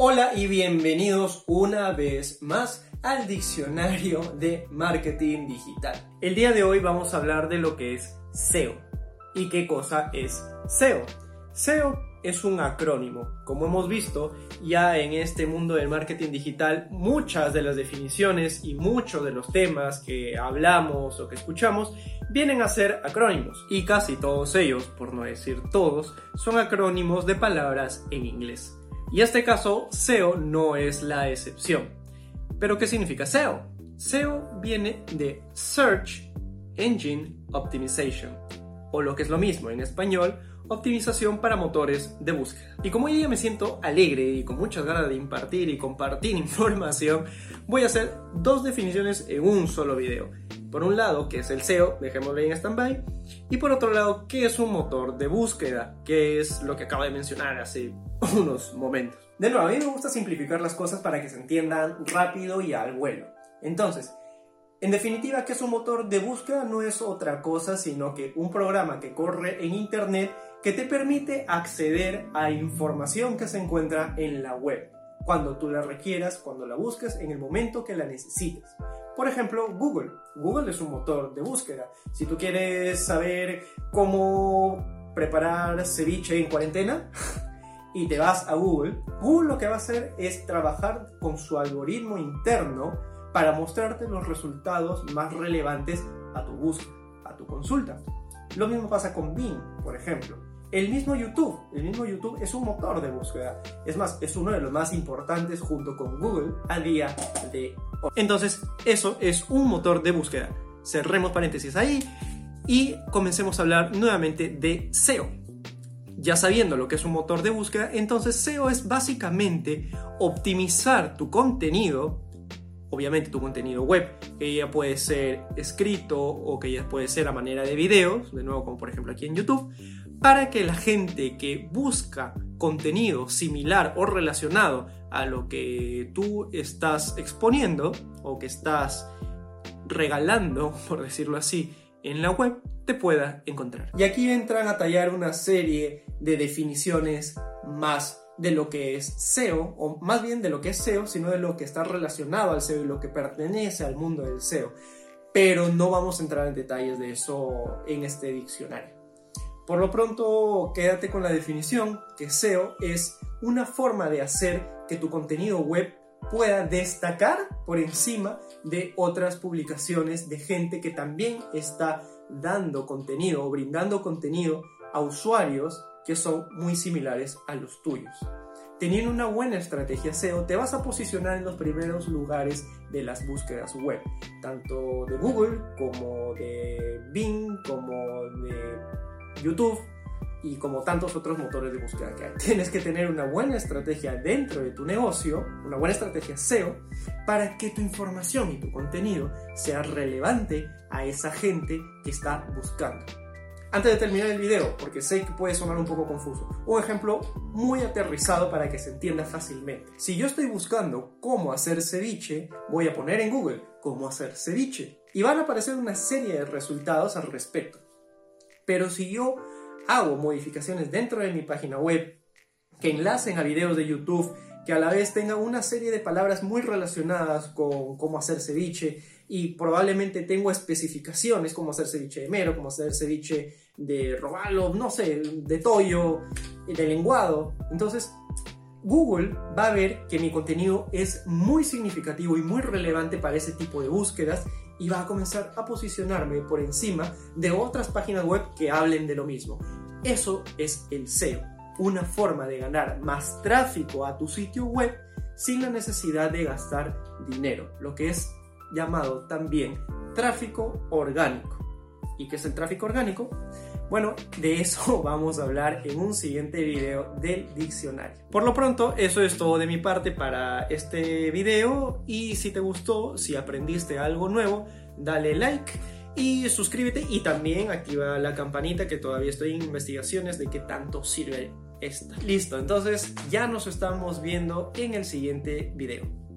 Hola y bienvenidos una vez más al diccionario de marketing digital. El día de hoy vamos a hablar de lo que es SEO. ¿Y qué cosa es SEO? SEO es un acrónimo. Como hemos visto, ya en este mundo del marketing digital, muchas de las definiciones y muchos de los temas que hablamos o que escuchamos vienen a ser acrónimos. Y casi todos ellos, por no decir todos, son acrónimos de palabras en inglés. Y este caso, SEO no es la excepción. ¿Pero qué significa SEO? SEO viene de Search Engine Optimization, o lo que es lo mismo en español, optimización para motores de búsqueda. Y como hoy día me siento alegre y con muchas ganas de impartir y compartir información, voy a hacer dos definiciones en un solo video. Por un lado, que es el SEO, dejémoslo en stand-by, y por otro lado, qué es un motor de búsqueda, que es lo que acabo de mencionar hace unos momentos. De nuevo, a mí me gusta simplificar las cosas para que se entiendan rápido y al vuelo. Entonces, en definitiva, ¿qué es un motor de búsqueda? No es otra cosa sino que un programa que corre en Internet que te permite acceder a información que se encuentra en la web, cuando tú la requieras, cuando la busques, en el momento que la necesites. Por ejemplo, Google. Google es un motor de búsqueda. Si tú quieres saber cómo preparar ceviche en cuarentena y te vas a Google, Google lo que va a hacer es trabajar con su algoritmo interno para mostrarte los resultados más relevantes a tu búsqueda, a tu consulta. Lo mismo pasa con Bing, por ejemplo. El mismo YouTube, el mismo YouTube es un motor de búsqueda. Es más, es uno de los más importantes junto con Google a día de. Entonces, eso es un motor de búsqueda. Cerremos paréntesis ahí y comencemos a hablar nuevamente de SEO. Ya sabiendo lo que es un motor de búsqueda, entonces SEO es básicamente optimizar tu contenido obviamente tu contenido web, que ya puede ser escrito o que ya puede ser a manera de videos, de nuevo como por ejemplo aquí en YouTube, para que la gente que busca contenido similar o relacionado a lo que tú estás exponiendo o que estás regalando, por decirlo así, en la web, te pueda encontrar. Y aquí entran a tallar una serie de definiciones más de lo que es SEO, o más bien de lo que es SEO, sino de lo que está relacionado al SEO y lo que pertenece al mundo del SEO. Pero no vamos a entrar en detalles de eso en este diccionario. Por lo pronto, quédate con la definición que SEO es una forma de hacer que tu contenido web pueda destacar por encima de otras publicaciones de gente que también está dando contenido o brindando contenido a usuarios que son muy similares a los tuyos. Teniendo una buena estrategia SEO, te vas a posicionar en los primeros lugares de las búsquedas web, tanto de Google como de Bing, como de YouTube y como tantos otros motores de búsqueda que hay. Tienes que tener una buena estrategia dentro de tu negocio, una buena estrategia SEO, para que tu información y tu contenido sea relevante a esa gente que está buscando. Antes de terminar el video, porque sé que puede sonar un poco confuso, un ejemplo muy aterrizado para que se entienda fácilmente. Si yo estoy buscando cómo hacer ceviche, voy a poner en Google cómo hacer ceviche y van a aparecer una serie de resultados al respecto. Pero si yo hago modificaciones dentro de mi página web que enlacen a videos de YouTube, que a la vez tengan una serie de palabras muy relacionadas con cómo hacer ceviche, y probablemente tengo especificaciones como hacer ceviche de mero, como hacer ceviche de robalo, no sé, de toyo, de lenguado. Entonces, Google va a ver que mi contenido es muy significativo y muy relevante para ese tipo de búsquedas y va a comenzar a posicionarme por encima de otras páginas web que hablen de lo mismo. Eso es el SEO, una forma de ganar más tráfico a tu sitio web sin la necesidad de gastar dinero, lo que es llamado también tráfico orgánico. ¿Y qué es el tráfico orgánico? Bueno, de eso vamos a hablar en un siguiente video del diccionario. Por lo pronto, eso es todo de mi parte para este video y si te gustó, si aprendiste algo nuevo, dale like y suscríbete y también activa la campanita que todavía estoy en investigaciones de qué tanto sirve esta. Listo, entonces ya nos estamos viendo en el siguiente video.